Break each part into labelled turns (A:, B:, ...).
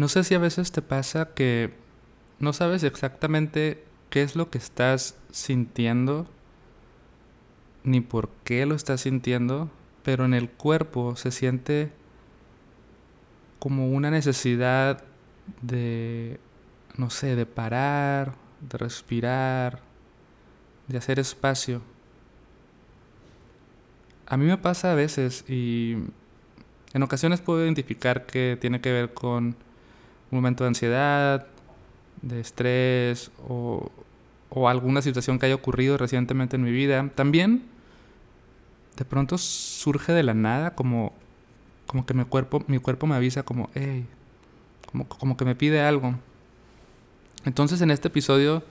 A: No sé si a veces te pasa que no sabes exactamente qué es lo que estás sintiendo, ni por qué lo estás sintiendo, pero en el cuerpo se siente como una necesidad de, no sé, de parar, de respirar, de hacer espacio. A mí me pasa a veces y en ocasiones puedo identificar que tiene que ver con un momento de ansiedad, de estrés o, o alguna situación que haya ocurrido recientemente en mi vida. También de pronto surge de la nada como, como que mi cuerpo, mi cuerpo me avisa como, hey, como, como que me pide algo. Entonces en este episodio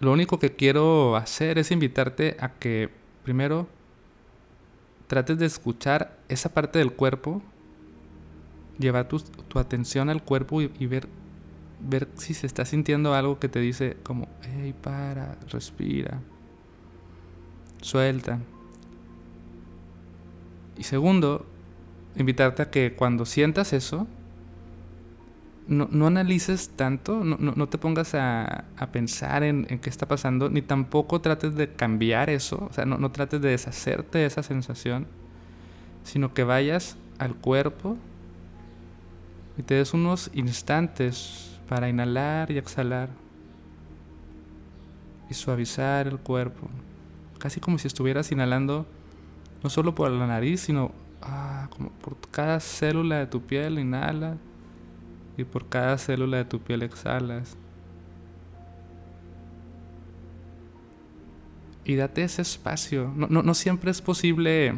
A: lo único que quiero hacer es invitarte a que primero trates de escuchar esa parte del cuerpo, llevar tu, tu atención al cuerpo y, ver, ver si se está sintiendo algo que te dice como, hey, para, respira, suelta. Y segundo, invitarte a que cuando sientas eso, no, no analices tanto, no, no, no te pongas a, a pensar en, en, qué está pasando, ni tampoco trates de cambiar eso, o sea, no, no trates de deshacerte de esa sensación, sino que vayas al cuerpo y te des unos instantes para inhalar y exhalar y suavizar el cuerpo, casi como si estuvieras inhalando no solo por la nariz, sino ah, como por cada célula de tu piel inhala y por cada célula de tu piel exhalas. Y date ese espacio. No, no, no siempre es posible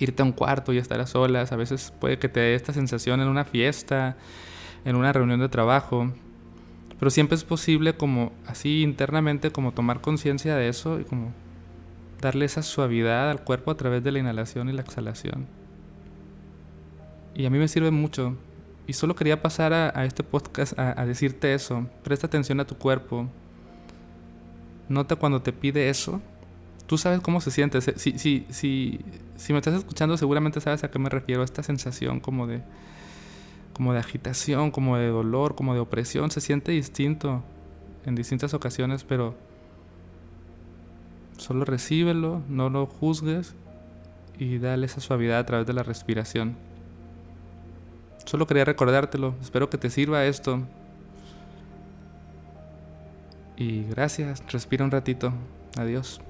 A: irte a un cuarto y estar a solas. A veces puede que te dé esta sensación en una fiesta, en una reunión de trabajo. Pero siempre es posible como así internamente como tomar conciencia de eso y como darle esa suavidad al cuerpo a través de la inhalación y la exhalación. Y a mí me sirve mucho. Y solo quería pasar a, este podcast a, decirte eso. Presta atención a tu cuerpo. Nota cuando te pide eso. Tú sabes cómo se siente. Si, si, si, si me estás escuchando, seguramente sabes a qué me refiero. Esta sensación como de, como de agitación, como de dolor, como de opresión. Se siente distinto en distintas ocasiones, pero Solo recíbelo, no lo juzgues y dale esa suavidad a través de la respiración. Solo quería recordártelo. Espero que te sirva esto. Y gracias. Respira un ratito. Adiós.